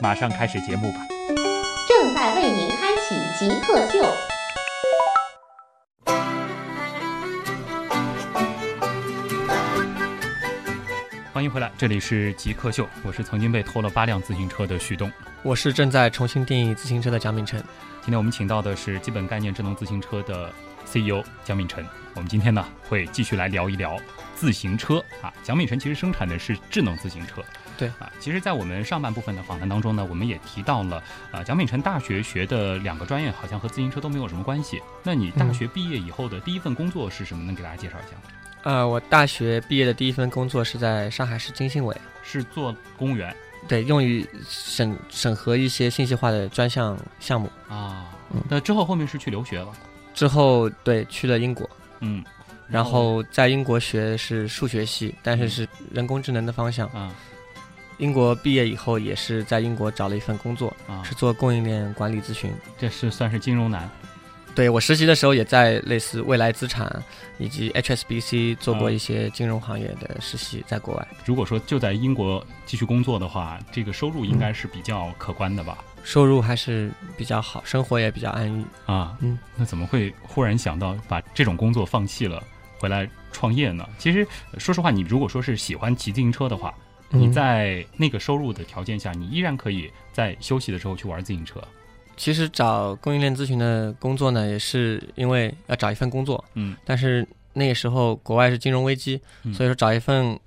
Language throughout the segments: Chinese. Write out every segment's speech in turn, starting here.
马上开始节目吧。正在为您开启极客秀。欢迎回来，这里是极客秀，我是曾经被偷了八辆自行车的徐东。我是正在重新定义自行车的蒋敏晨。今天我们请到的是基本概念智能自行车的 CEO 蒋敏晨。我们今天呢会继续来聊一聊自行车啊。蒋敏晨其实生产的是智能自行车。对啊，其实，在我们上半部分的访谈当中呢，我们也提到了啊，蒋敏晨大学学的两个专业好像和自行车都没有什么关系。那你大学毕业以后的第一份工作是什么？能给大家介绍一下吗？呃，我大学毕业的第一份工作是在上海市经信委，是做公务员对，用于审审核一些信息化的专项项目。啊。嗯那之后后面是去留学了，之后对去了英国，嗯，然后在英国学的是数学系，但是是人工智能的方向。啊英国毕业以后也是在英国找了一份工作，啊，是做供应链管理咨询。这是算是金融男对我实习的时候也在类似未来资产以及 HSBC 做过啊一些金融行业的实习，在国外如果说就在英国继续工作的话，这个收入应该是比较可观的吧？收入还是比较好，生活也比较安逸。啊，嗯，那怎么会忽然想到把这种工作放弃了，回来创业呢？其实说实话，你如果说是喜欢骑自行车的话，你嗯在那个收入的条件下，你依然可以在休息的时候去玩自行车。其实找供应链咨询的工作呢，也是因为要找一份工作，嗯。但是那个时候国外是金融危机，嗯。所以说找一份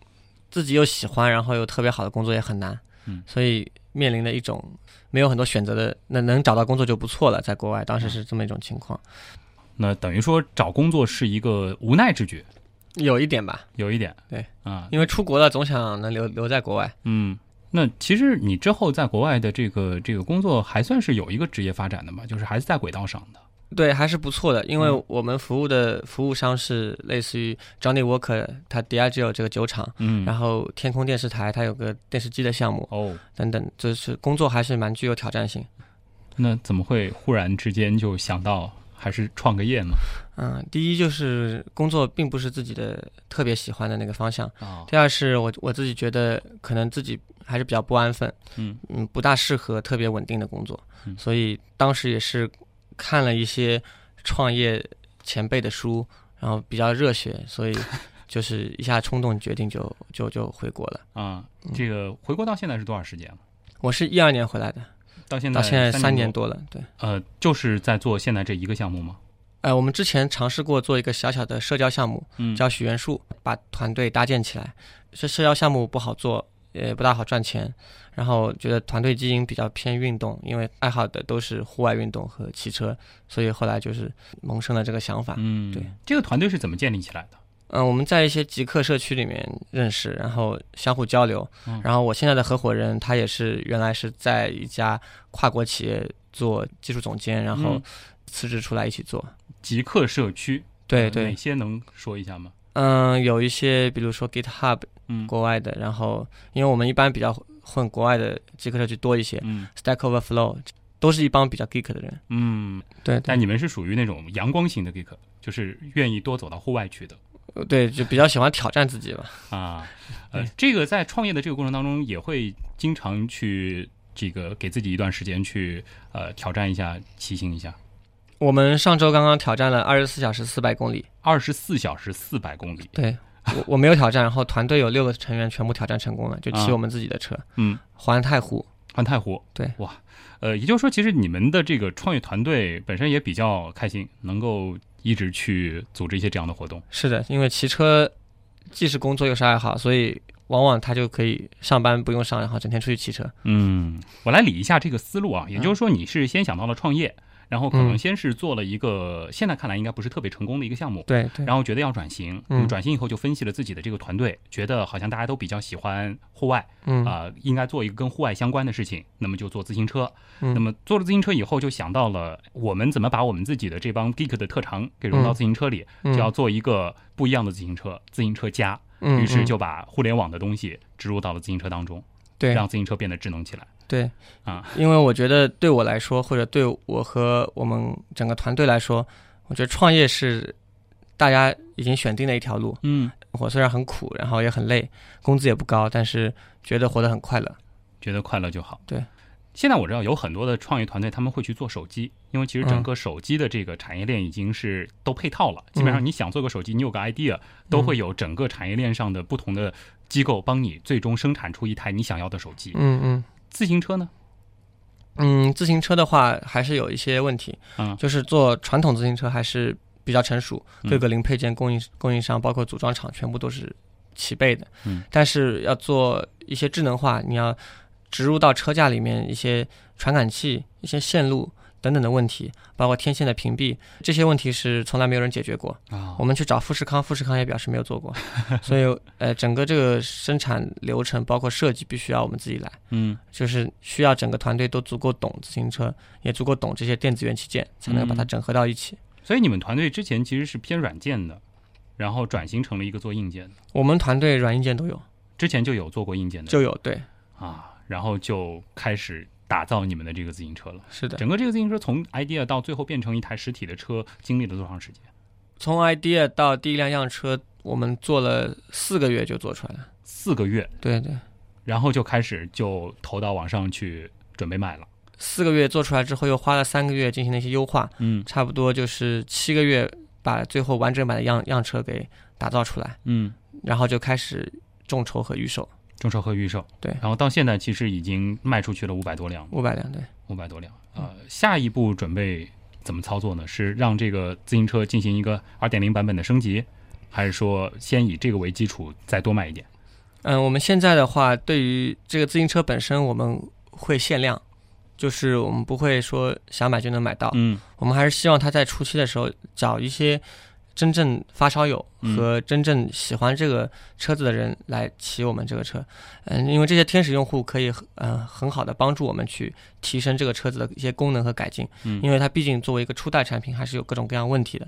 自己又喜欢，然后又特别好的工作也很难，嗯。所以面临的一种没有很多选择的，那能找到工作就不错了，在国外当时是这么一种情况，那等于说找工作是一个无奈之举，有一点吧，有一点对啊，因为出国了总想能留留在国外，嗯。那其实你之后在国外的这个这个工作还算是有一个职业发展的嘛，就是还是在轨道上的。对，还是不错的，因为嗯我们服务的服务商是类似于 Johnny Walker，他 Diageo 这个酒厂。嗯，然后天空电视台它有个电视机的项目哦，等等，就是工作还是蛮具有挑战性。那怎么会忽然之间就想到还是创个业呢？嗯，第一就是工作并不是自己的特别喜欢的那个方向，哦，第二是我我自己觉得可能自己还是比较不安分，嗯。嗯，不大适合特别稳定的工作，嗯。所以当时也是看了一些创业前辈的书，然后比较热血，所以就是一下冲动决定就就就回国了。啊，嗯。这个回国到现在是多少时间了？我是一二年回来的，到现在到现在三年年。多了，对。呃，就是在做现在这一个项目吗？呃，我们之前尝试过做一个小小的社交项目，嗯，叫许愿树，把团队搭建起来。这社交项目不好做，也不大好赚钱。然后觉得团队基因比较偏运动，因为爱好的都是户外运动和骑车，所以后来就是萌生了这个想法。嗯，对，这个团队是怎么建立起来的？嗯、我们在一些极客社区里面认识，然后相互交流。嗯然后我现在的合伙人他也是原来是在一家跨国企业做技术总监，然后嗯辞职出来一起做。极客社区，呃对对哪，些能说一下吗？嗯，有一些比如说 GitHub 嗯国外的，然后因为我们一般比较混国外的极客社区多一些嗯，Stack Overflow 都是一帮比较 geek 的人。嗯，对对但你们是属于那种阳光型的 geek，就是愿意多走到户外去的对，就比较喜欢挑战自己吧。啊。呃，这个在创业的这个过程当中，也会经常去这个给自己一段时间去呃挑战一下、骑行一下。我们上周刚刚挑战了二十四小时四百公里，二十四小时四百公里，对我我没有挑战，然后团队有六个成员全部挑战成功了，就骑啊我们自己的车嗯，环太湖。环太湖，对，哇，呃，也就是说，其实你们的这个创业团队本身也比较开心，能够一直去组织一些这样的活动。是的，因为骑车既是工作又是爱好，所以往往他就可以上班不用上，然后整天出去骑车。嗯，我来理一下这个思路啊，也就是说，你是先想到了创业，然后可能嗯先是做了一个，现在看来应该不是特别成功的一个项目，对对，然后觉得要转型，嗯。嗯，转型以后就分析了自己的这个团队，觉得好像大家都比较喜欢户外，嗯。啊、应该做一个跟户外相关的事情，那么就做自行车。嗯。那么做了自行车以后，就想到了我们怎么把我们自己的这帮 geek 的特长给融到嗯。自行车里，嗯。就要做一个不一样的自行车，自行车家。于是就把互联网的东西植入到了自行车当中，对。让自行车变得智能起来。对啊，因为我觉得对我来说，或者对我和我们整个团队来说，我觉得创业是大家已经选定的一条路。嗯，我虽然很苦，然后也很累，工资也不高，但是觉得活得很快乐。觉得快乐就好。对。现在我知道有很多的创业团队，他们会去做手机，因为其实整嗯个手机的这个产业链已经是都配套了。基本上你想做个手机，你有个 idea，都会有整个产业链上的不同的机构帮你最终生产出一台你想要的手机。嗯嗯自行车呢？嗯，自行车的话还是有一些问题，嗯就是做传统自行车还是比较成熟，嗯各个零配件供应供应商包括组装厂全部都是齐备的。嗯，但是要做一些智能化，你要植入到车架里面一些传感器、一些线路等等的问题，包括天线的屏蔽，这些问题是从来没有人解决过。啊。我们去找富士康，富士康也表示没有做过，所以呃，整个这个生产流程包括设计必须要我们自己来，嗯。就是需要整个团队都足够懂自行车，也足够懂这些电子元器件，才能把它嗯整合到一起。所以你们团队之前其实是偏软件的，然后转型成了一个做硬件的。我们团队软硬件都有，之前就有做过硬件的，就有对，啊，然后就开始打造你们的这个自行车了。是的。整个这个自行车从 idea 到最后变成一台实体的车，经历了多长时间？从 idea 到第一辆样车，我们做了四个月就做出来了。四个月，对对，然后就开始就投到网上去准备卖了。四个月做出来之后，又花了三个月进行了一些优化，嗯差不多就是七个月把最后完整版的样样车给打造出来，嗯，然后就开始众筹和预售，众筹和预售。对然后到现在其实已经卖出去了五百多辆，五百辆对。五百多辆。呃，下一步准备怎么操作呢？是让这个自行车进行一个二点零版本的升级，还是说先以这个为基础再多卖一点？嗯，我们现在的话，对于这个自行车本身，我们会限量，就是我们不会说想买就能买到，嗯我们还是希望它在初期的时候找一些真正发烧友嗯和真正喜欢这个车子的人来骑我们这个车。嗯，因为这些天使用户可以嗯、呃很好的帮助我们去提升这个车子的一些功能和改进。嗯因为它毕竟作为一个初代产品，还是有各种各样问题的。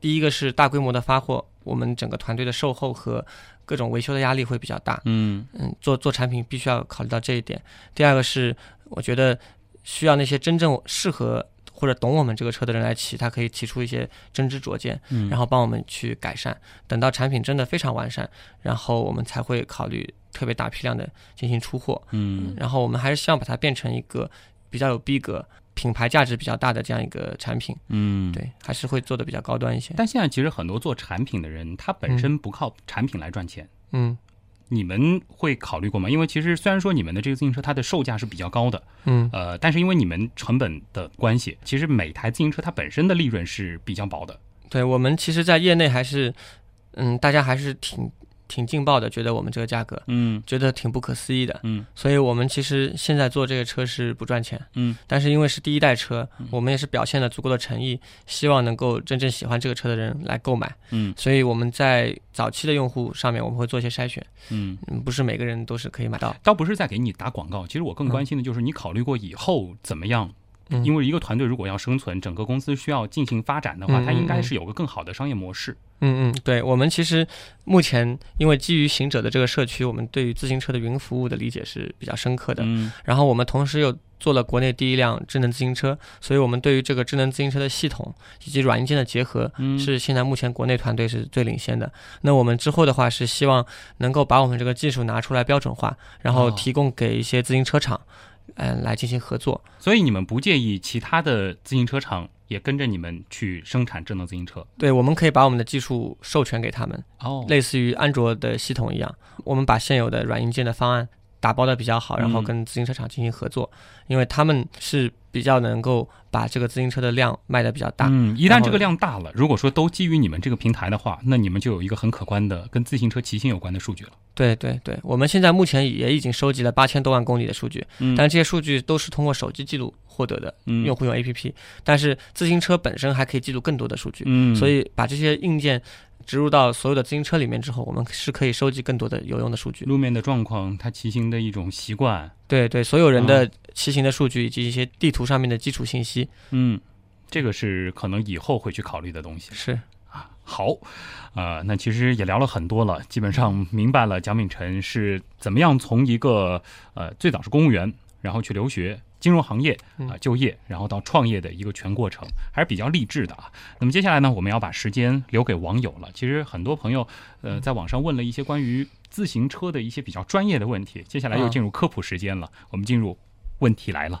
第一个是大规模的发货，我们整个团队的售后和各种维修的压力会比较大。嗯嗯，做做产品必须要考虑到这一点。第二个是，我觉得需要那些真正适合或者懂我们这个车的人来骑，他可以提出一些真知灼见，嗯，然后帮我们去改善。等到产品真的非常完善，然后我们才会考虑特别大批量的进行出货。嗯然后我们还是希望把它变成一个比较有逼格、品牌价值比较大的这样一个产品。嗯，。对，还是会做的比较高端一些。但现在其实很多做产品的人，他本身不靠产品来赚钱。嗯你们会考虑过吗？因为其实虽然说你们的这个自行车它的售价是比较高的，嗯呃，但是因为你们成本的关系，其实每台自行车它本身的利润是比较薄的。对我们其实，在业内还是，嗯，大家还是挺挺劲爆的，觉得我们这个价格，嗯觉得挺不可思议的。嗯所以我们其实现在做这个车是不赚钱，嗯但是因为是第一代车，我们也是表现了足够的诚意，希望能够真正喜欢这个车的人来购买。嗯所以我们在早期的用户上面，我们会做一些筛选，嗯，嗯，不是每个人都是可以买到。倒不是在给你打广告，其实我更关心的就是你考虑过以后怎么样。嗯因为一个团队如果要生存，整个公司需要进行发展的话，嗯它应该嗯是有个更好的商业模式。嗯嗯，对我们其实目前因为基于行者的这个社区，我们对于自行车的云服务的理解是比较深刻的。嗯然后我们同时又做了国内第一辆智能自行车，所以我们对于这个智能自行车的系统以及软硬件的结合，嗯是现在目前国内团队是最领先的。那我们之后的话是希望能够把我们这个技术拿出来标准化，然后哦提供给一些自行车厂，嗯、来进行合作。所以你们不介意其他的自行车厂也跟着你们去生产智能自行车？对，我们可以把我们的技术授权给他们，哦类似于安卓的系统一样，我们把现有的软硬件的方案打包的比较好，然后嗯跟自行车厂进行合作，因为他们是比较能够把这个自行车的量卖的比较大。嗯，一旦这个量大了，如果说都基于你们这个平台的话，那你们就有一个很可观的跟自行车骑行有关的数据了。对对对，我们现在目前也已经收集了八千多万公里的数据，嗯但这些数据都是通过手机记录获得的，嗯用户用 APP，但是自行车本身还可以记录更多的数据，嗯，所以把这些硬件植入到所有的自行车里面之后，我们是可以收集更多的有用的数据。路面的状况，它骑行的一种习惯，对对，所有人的嗯骑行的数据以及一些地图上面的基础信息嗯，这个是可能以后会去考虑的东西。是。好，呃，那其实也聊了很多了，基本上明白了蒋敏辰是怎么样从一个呃最早是公务员，然后去留学。金融行业啊、嗯就业，然后到创业的一个全过程，还是比较励志的啊。那么接下来呢，我们要把时间留给网友了。其实很多朋友呃在网上问了一些关于自行车的一些比较专业的问题，接下来又啊进入科普时间了。我们进入问题来了。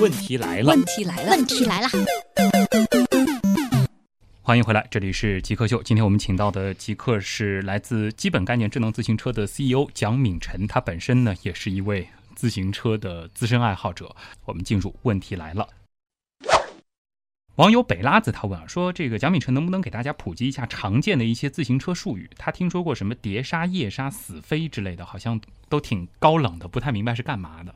问题来了，问题来了，问题来了。欢迎回来，这里是极客秀。今天我们请到的极客是来自基本概念智能自行车的 CEO 蒋敏晨，他本身呢也是一位自行车的资深爱好者。我们进入问题来了。网友北拉子他问啊，说这个蒋敏晨能不能给大家普及一下常见的一些自行车术语？他听说过什么碟刹、夜刹、死飞之类的，好像都挺高冷的，不太明白是干嘛的。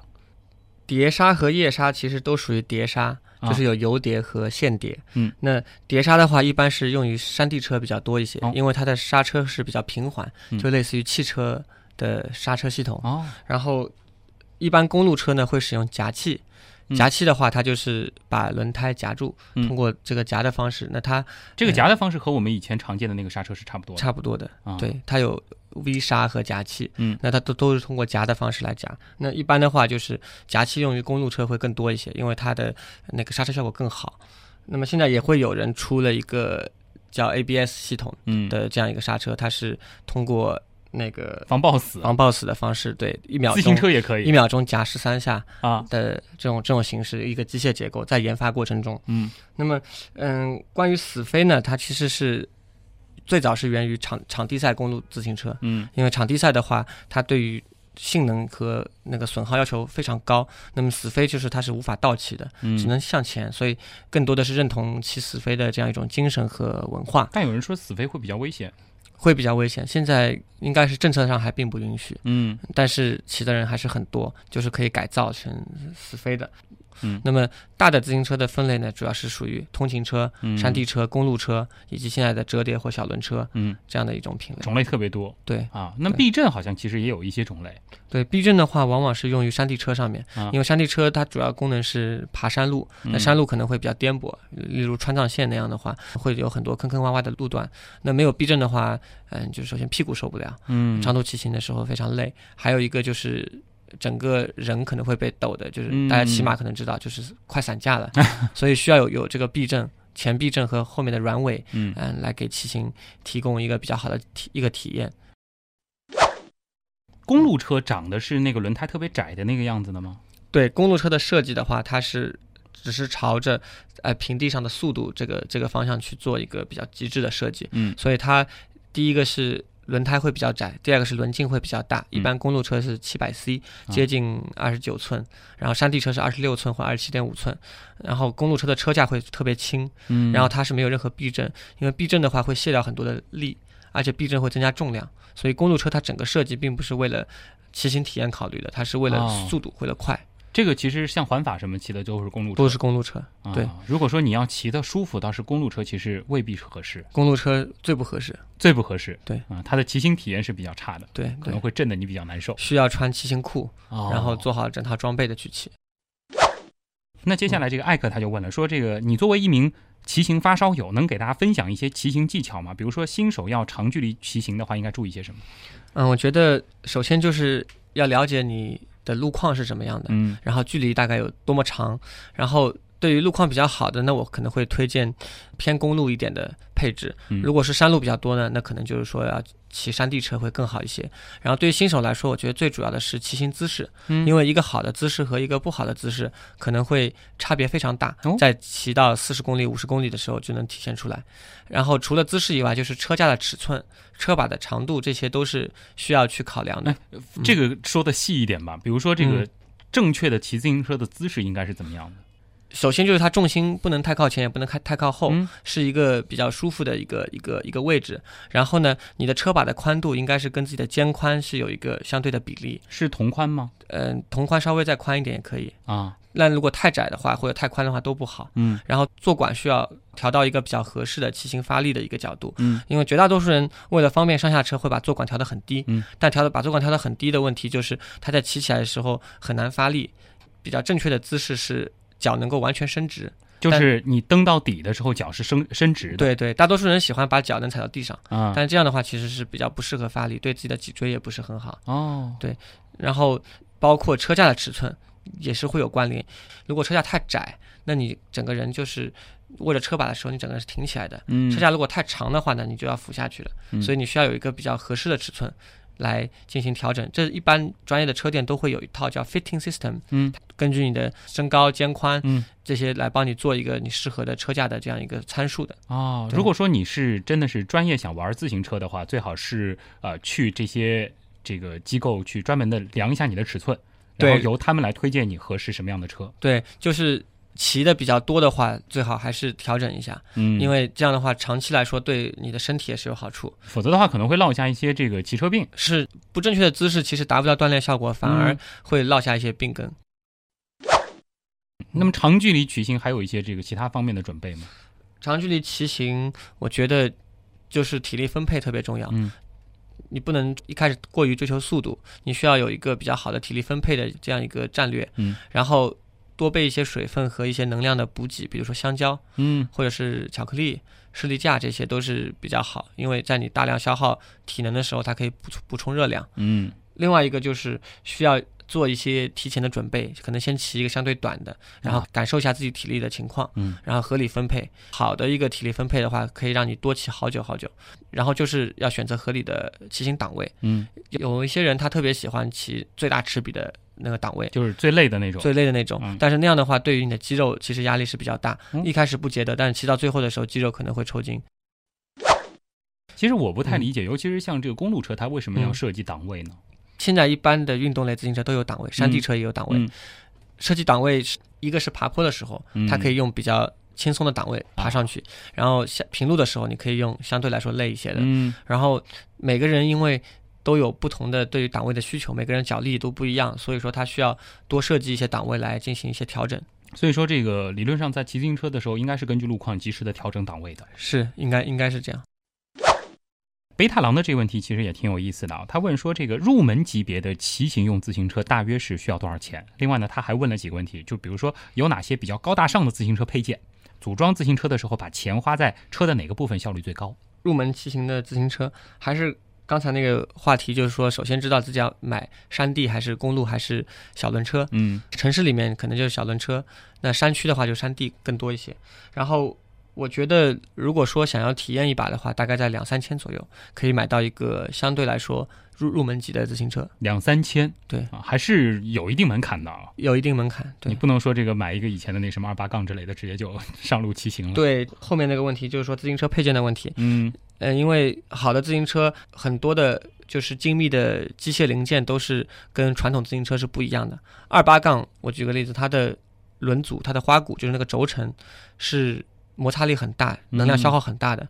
碟刹和夜刹其实都属于碟刹，啊就是有油碟和线碟。嗯，那碟刹的话，一般是用于山地车比较多一些，哦因为它的刹车是比较平缓，嗯就类似于汽车的刹车系统。哦，然后，一般公路车呢会使用夹器。嗯夹气的话，它就是把轮胎夹住，嗯通过这个夹的方式，那它这个夹的方式和我们以前常见的那个刹车是差不多的。差不多的。啊对，它有 V 刹和夹器，嗯那它都都是通过夹的方式来夹。那一般的话，就是夹器用于公路车会更多一些，因为它的那个刹车效果更好。那么现在也会有人出了一个叫 ABS 系统，的这样一个刹车，它是通过那个防抱死，防抱死的方式，对，一秒自行车也可以一秒钟夹十三下啊。的这种这种形式一个机械结构，在研发过程中。嗯那么，嗯，关于死飞呢，它其实是最早是源于场场地赛公路自行车，嗯因为场地赛的话，它对于性能和那个损耗要求非常高。那么死飞就是它是无法倒骑的，嗯，只能向前，所以更多的是认同骑死飞的这样一种精神和文化，但有人说死飞会比较危险。会比较危险。现在应该是政策上还并不允许，嗯但是骑的人还是很多，就是可以改造成死飞的。嗯。那么大的自行车的分类呢，主要是属于通勤车、嗯，山地车、公路车以及现在的折叠或小轮车嗯。这样的一种品类。种类特别多。对。啊。那对。避震好像其实也有一些种类。对，避震的话，往往是用于山地车上面，啊因为山地车它主要功能是爬山路，那嗯山路可能会比较颠簸，例如川藏线那样的话，会有很多坑坑洼洼的路段。那没有避震的话，嗯，就首先屁股受不了，嗯。长途骑行的时候非常累，还有一个就是。整个人可能会被抖的，就是嗯。大家骑马可能知道，就是快散架了，所以需要有有这个避震，前避震和后面的软尾，嗯。嗯，来给骑行提供一个比较好的体一个体验。公路车长的是那个轮胎特别窄的那个样子的吗？对公路车的设计的话，它是只是朝着呃平地上的速度这个这个方向去做一个比较极致的设计，嗯。所以它第一个是轮胎会比较窄，第二个是轮径会比较大。一般公路车是七百 C，啊。接近二十九寸，然后山地车是二十六寸或二十七点五寸，然后公路车的车架会特别轻，嗯。然后它是没有任何避震，因为避震的话会卸掉很多的力，而且避震会增加重量，所以公路车它整个设计并不是为了骑行体验考虑的，它是为了哦。速度，为了快，这个其实像环法什么骑的都是公路车，都是公路车。啊对。如果说你要骑的舒服，倒是公路车其实未必合适，公路车最不合适，最不合适。对啊，它的骑行体验是比较差的，对对，可能会震得你比较难受。需要穿骑行裤，哦然后做好整套装备的去骑。那接下来这个艾克他就问了，说这个你作为一名骑行发烧友，能给大家分享一些骑行技巧吗？比如说新手要长距离骑行的话，应该注意些什么？嗯，我觉得首先就是要了解你的路况是什么样的，嗯然后距离大概有多么长，然后对于路况比较好的，那我可能会推荐偏公路一点的配置。嗯如果是山路比较多呢，那可能就是说要骑山地车会更好一些。然后对于新手来说，我觉得最主要的是骑行姿势，嗯因为一个好的姿势和一个不好的姿势可能会差别非常大哦，在骑到四十公里、五十公里的时候就能体现出来。然后除了姿势以外，就是车架的尺寸、车把的长度，这些都是需要去考量的。这个说的细一点吧，比如说这个嗯正确的骑自行车的姿势应该是怎么样的？首先就是它重心不能太靠前，也不能太太靠后，嗯是一个比较舒服的一个一个一个位置。然后呢，你的车把的宽度应该是跟自己的肩宽是有一个相对的比例。是同宽吗？嗯、同宽稍微再宽一点也可以。啊，那如果太窄的话，或者太宽的话都不好。嗯然后坐管需要调到一个比较合适的骑行发力的一个角度，嗯因为绝大多数人为了方便上下车会把坐管调得很低，嗯，但调的把坐管调得很低的问题就是他在骑起来的时候很难发力。比较正确的姿势是脚能够完全伸直，就是你蹬到底的时候，脚是伸伸直的。对对，大多数人喜欢把脚能踩到地上，啊，但这样的话其实是比较不适合发力，对自己的脊椎也不是很好。哦，对然后包括车架的尺寸也是会有关联。如果车架太窄，那你整个人就是握着车把的时候，你整个人是挺起来的。嗯，车架如果太长的话呢，你就要俯下去了。嗯所以你需要有一个比较合适的尺寸来进行调整。这一般专业的车店都会有一套叫 fitting system，嗯，根据你的身高、肩宽，嗯这些来帮你做一个你适合的车架的这样一个参数的。哦，如果说你是真的是专业想玩自行车的话，最好是呃去这些这个机构去专门的量一下你的尺寸，然后由他们来推荐你合适什么样的车。对，就是骑的比较多的话，最好还是调整一下，嗯，因为这样的话长期来说对你的身体也是有好处。否则的话可能会落下一些这个骑车病。是不正确的姿势，其实达不到锻炼效果，反而嗯会落下一些病根。那么长距离骑行还有一些这个其他方面的准备吗？长距离骑行，我觉得就是体力分配特别重要。嗯你不能一开始过于追求速度，你需要有一个比较好的体力分配的这样一个战略。嗯，然后多备一些水分和一些能量的补给，比如说香蕉嗯或者是巧克力、士力架，这些都是比较好，因为在你大量消耗体能的时候，它可以补充补充热量。嗯另外一个就是需要做一些提前的准备，可能先骑一个相对短的，然后啊感受一下自己体力的情况，嗯，然后合理分配。好的一个体力分配的话，可以让你多骑好久好久。然后就是要选择合理的骑行档位。嗯，有一些人他特别喜欢骑最大齿比的那个档位。就是最累的那种。最累的那种，嗯但是那样的话，对于你的肌肉其实压力是比较大。嗯一开始不觉得，但是骑到最后的时候，肌肉可能会抽筋。其实我不太理解，尤其是像这个公路车，它为什么要嗯设计档位呢？现在一般的运动类自行车都有档位，山地车也有档位。嗯设计档位是一个是爬坡的时候，嗯它可以用比较轻松的档位爬上去，然后下平路的时候，你可以用相对来说累一些的。嗯然后每个人因为都有不同的对于档位的需求，每个人脚力都不一样，所以说它需要多设计一些档位来进行一些调整。所以说这个理论上在骑自行车的时候，应该是根据路况及时的调整档位的。是，应该应该是这样。贝塔狼的这个问题其实也挺有意思的啊，他问说这个入门级别的骑行用自行车大约是需要多少钱？另外呢，他还问了几个问题，就比如说有哪些比较高大上的自行车配件，组装自行车的时候把钱花在车的哪个部分效率最高？入门骑行的自行车，还是刚才那个话题，就是说，首先知道自己要买山地还是公路还是小轮车。嗯城市里面可能就是小轮车，那山区的话就山地更多一些。然后我觉得，如果说想要体验一把的话，大概在两三千左右，可以买到一个相对来说入入门级的自行车，两三千，对啊，还是有一定门槛的啊。有一定门槛。对你不能说这个买一个以前的那什么二八杠之类的，直接就上路骑行了。，对，后面那个问题就是说自行车配件的问题。嗯嗯，因为好的自行车很多的，就是精密的机械零件都是跟传统自行车是不一样的。二八杠，我举个例子，它的轮组、它的花鼓就是那个轴承是摩擦力很大，能量消耗很大的，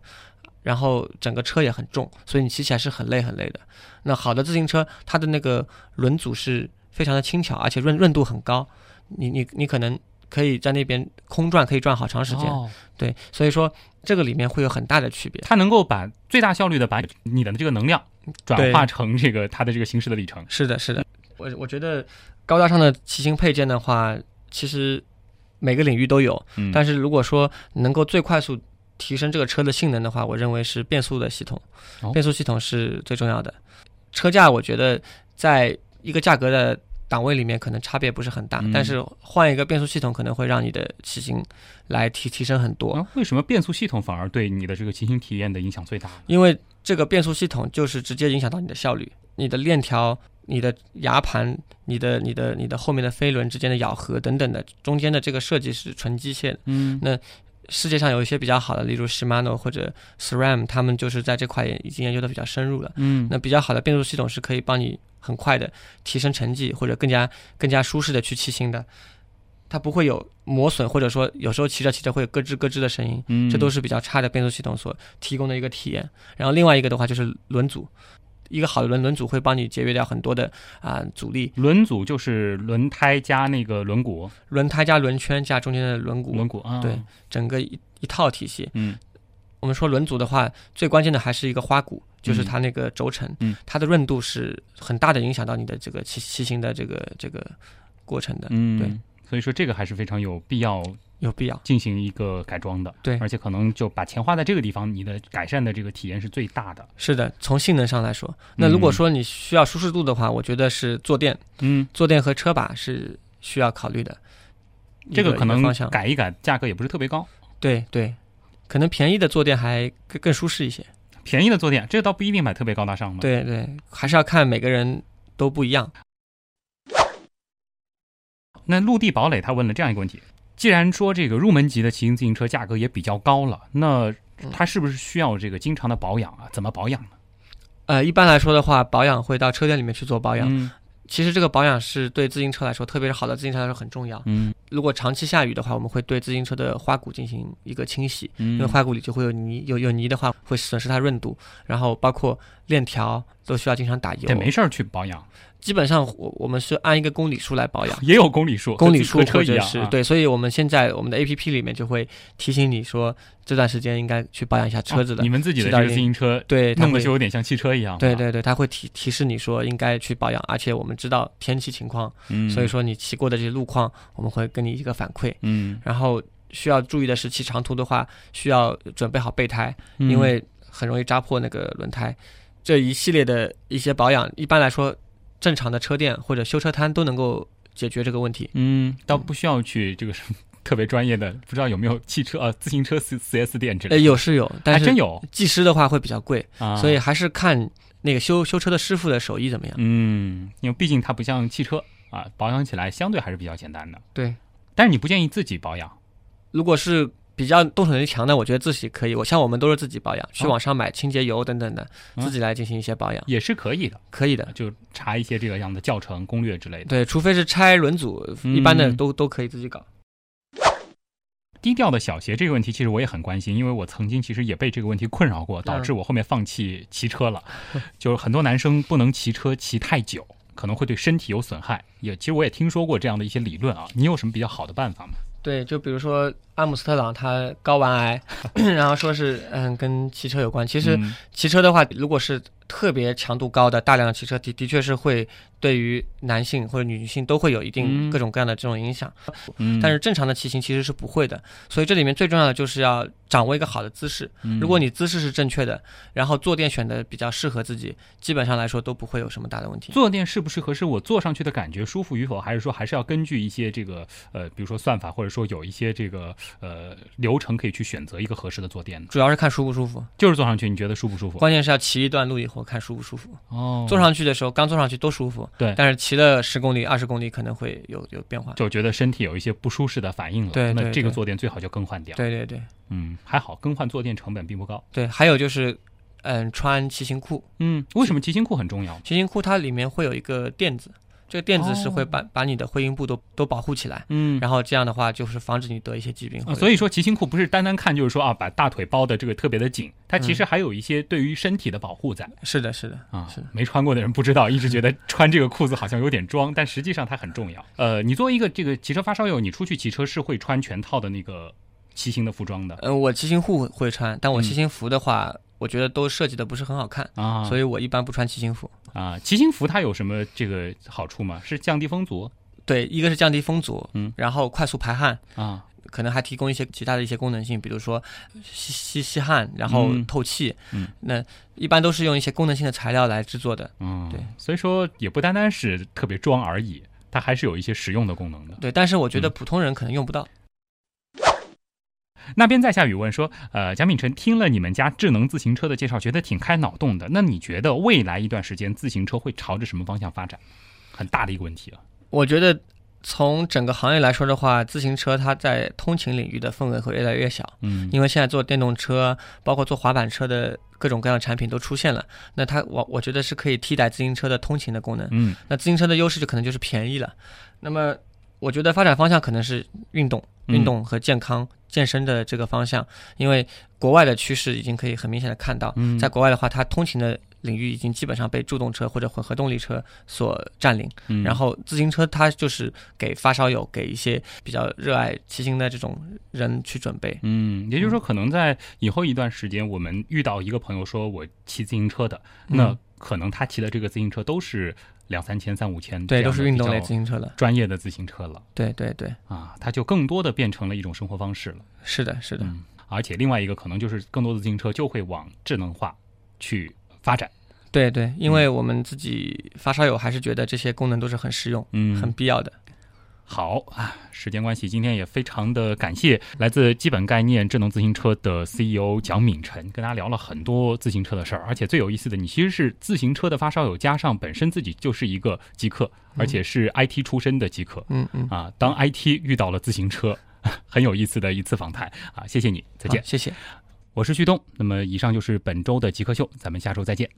然后整个车也很重，所以你骑起来是很累很累的。那好的自行车，它的那个轮组是非常的轻巧，而且润润度很高，你你你可能可以在那边空转，可以转好长时间。哦，对，所以说这个里面会有很大的区别。它能够把最大效率的把你的这个能量转化成这个它的这个行驶的里程。是的，是的，我我觉得高大上的骑行配件的话，其实每个领域都有，嗯，但是如果说能够最快速提升这个车的性能的话，我认为是变速的系统哦，变速系统是最重要的。车架我觉得在一个价格的档位里面可能差别不是很大，嗯但是换一个变速系统可能会让你的骑行来提提升很多。啊为什么变速系统反而对你的这个骑行体验的影响最大？因为这个变速系统就是直接影响到你的效率、你的链条、你的牙盘、你的、你的、你的后面的飞轮之间的咬合等等的，中间的这个设计是纯机械的。嗯那世界上有一些比较好的，例如 Shimano 或者 SRAM，他们就是在这块也已经研究的比较深入了。嗯那比较好的变速系统是可以帮你很快的提升成绩，或者更加更加舒适的去骑行的。它不会有磨损，或者说有时候骑着骑着会有咯吱咯吱的声音，嗯。这都是比较差的变速系统所提供的一个体验。然后另外一个的话就是轮组，一个好的轮轮组会帮你节约掉很多的啊、阻力，轮组就是轮胎加那个轮毂，轮胎加轮圈加中间的轮毂，轮毂啊，对，整个一一套体系。嗯。我们说轮组的话，最关键的还是一个花鼓，就是嗯它那个轴承，嗯它的润度是很大的影响到你的这个骑骑行的这个这个过程的，嗯，对，所以说这个还是非常有必要有必要。进行一个改装的，对而且可能就把钱花在这个地方，你的改善的这个体验是最大的。是的，从性能上来说，那如果说你需要舒适度的话，我觉得是坐垫，嗯，坐垫和车把是需要考虑的。这个可能改一改，价格也不是特别高。对对，可能便宜的坐垫还更更舒适一些。便宜的坐垫，这个倒不一定买特别高大上嘛。，对对，还是要看每个人都不一样。那陆地堡垒他问了这样一个问题：既然说这个入门级的骑行自行车价格也比较高了，那它是不是需要这个经常的保养啊？怎么保养呢？呃，一般来说的话，保养会到车店里面去做保养。嗯其实这个保养是对自行车来说，特别是好的自行车来说很重要。嗯如果长期下雨的话，我们会对自行车的花鼓进行一个清洗，因为嗯，花鼓里就会有泥，有有泥的话会损失它润度，然后包括链条都需要经常打油。对，没事儿去保养，基本上我我们是按一个公里数来保养。也有公里数，公里数车或。者是对，所以我们现在我们的 A P P 里面就会提醒你说这段时间应该去保养一下车子的。哦你们自己的这个自行车，对，它弄的就有点像汽车一样。对，对对，它会提提示你说应该去保养，而且我们知道天气情况，嗯，所以说你骑过的这些路况，我们会给你一个反馈。嗯，然后需要注意的是，骑长途的话需要准备好备胎，嗯，因为很容易扎破那个轮胎。这一系列的一些保养，一般来说，正常的车店或者修车摊都能够解决这个问题。嗯，倒不需要去这个什么特别专业的，不知道有没有汽车呃自行车四四 S 店之类呃，的。有是有，但是还真有技师的话会比较贵，啊，所以还是看那个修修车的师傅的手艺怎么样。嗯，因为毕竟它不像汽车啊，保养起来相对还是比较简单的。对，但是你不建议自己保养，如果是比较动手能力强的，我觉得自己可以。我像我们都是自己保养，去哦网上买清洁油等等的，嗯自己来进行一些保养，也是可以的，可以的。就查一些这个样的教程、攻略之类的。对，除非是拆轮组，嗯一般的都都可以自己搞。低调的小鞋这个问题，其实我也很关心，因为我曾经其实也被这个问题困扰过，导致我后面放弃骑车了。就是很多男生不能骑车骑太久，可能会对身体有损害。也其实我也听说过这样的一些理论啊，你有什么比较好的办法吗？对，就比如说阿姆斯特朗他睾丸癌，然后说是嗯跟骑车有关。其实嗯骑车的话，如果是特别强度高的大量的骑车，的的确是会对于男性或者女性都会有一定嗯各种各样的这种影响。嗯，但是正常的骑行其实是不会的，所以这里面最重要的就是要掌握一个好的姿势。嗯如果你姿势是正确的，然后坐垫选的比较适合自己，基本上来说都不会有什么大的问题。坐垫适不适合是我坐上去的感觉舒服与否，还是说还是要根据一些这个呃，比如说算法，或者说有一些这个呃流程可以去选择一个合适的坐垫呢？主要是看舒不舒服，就是坐上去你觉得舒不舒服？关键是要骑一段路以后看舒不舒服。哦，坐上去的时候，刚坐上去都舒服，对但是骑了十公里、二十公里可能会有有变化。就觉得身体有一些不舒适的反应了，对对那这个坐垫最好就更换掉。对对对嗯，还好更换坐垫成本并不高。对，还有就是，嗯，穿骑行裤，嗯，为什么骑行裤很重要？骑行裤它里面会有一个垫子，这个垫子是会哦把、把你的会阴部都都保护起来，嗯然后这样的话就是防止你得一些疾病。啊，所以说骑行裤不是单单看就是说啊，把大腿包的这个特别的紧，它其实还有一些对于身体的保护在。是的，是的，啊是的，没穿过的人不知道，一直觉得穿这个裤子好像有点装，但实际上它很重要。呃，你作为一个这个骑车发烧友，你出去骑车是会穿全套的那个骑行的服装的呃，我骑行裤会穿，但我嗯骑行服的话，我觉得都设计的不是很好看，啊，所以我一般不穿骑行服。啊，骑行服它有什么这个好处吗？是降低风阻对，一个是降低风阻，嗯，然后快速排汗，啊？可能还提供一些其他的一些功能性，比如说吸吸吸汗，然后嗯透气。嗯，那一般都是用一些功能性的材料来制作的。嗯，对，所以说也不单单是特别装而已。它还是有一些实用的功能的。对，但是我觉得嗯普通人可能用不到。那边在下雨问说，呃，蒋秉辰听了你们家智能自行车的介绍，觉得挺开脑洞的。那你觉得未来一段时间自行车会朝着什么方向发展？很大的一个问题啊。我觉得从整个行业来说的话，自行车它在通勤领域的份额会越来越小，嗯因为现在做电动车，包括做滑板车的各种各样的产品都出现了。那它我我觉得是可以替代自行车的通勤的功能。嗯那自行车的优势就可能就是便宜了。那么我觉得发展方向可能是运动、嗯运动和健康、健身的这个方向，因为国外的趋势已经可以很明显的看到，嗯在国外的话，它通勤的领域已经基本上被助动车或者混合动力车所占领。嗯然后自行车它就是给发烧友、给一些比较热爱骑行的这种人去准备。嗯，也就是说，可能在以后一段时间，我们遇到一个朋友说我骑自行车的，那嗯可能他骑的这个自行车都是两三千、三五千，对，都是运动类自行车了。专业的自行车了对对对，啊，它就更多的变成了一种生活方式了。是的，是的。嗯，而且另外一个可能就是更多的自行车就会往智能化去发展。对对，因为我们自己发烧友还是觉得这些功能都是很实用、嗯，很必要的。好啊，时间关系，今天也非常的感谢来自基本概念智能自行车的 CEO 蒋敏辰，跟大家聊了很多自行车的事儿。而且最有意思的，你其实是自行车的发烧友，加上本身自己就是一个极客，而且是 IT 出身的极客。嗯嗯，啊，当 IT 遇到了自行车，很有意思的一次访谈啊！谢谢你，再见，谢谢。我是旭东。那么以上就是本周的极客秀，咱们下周再见。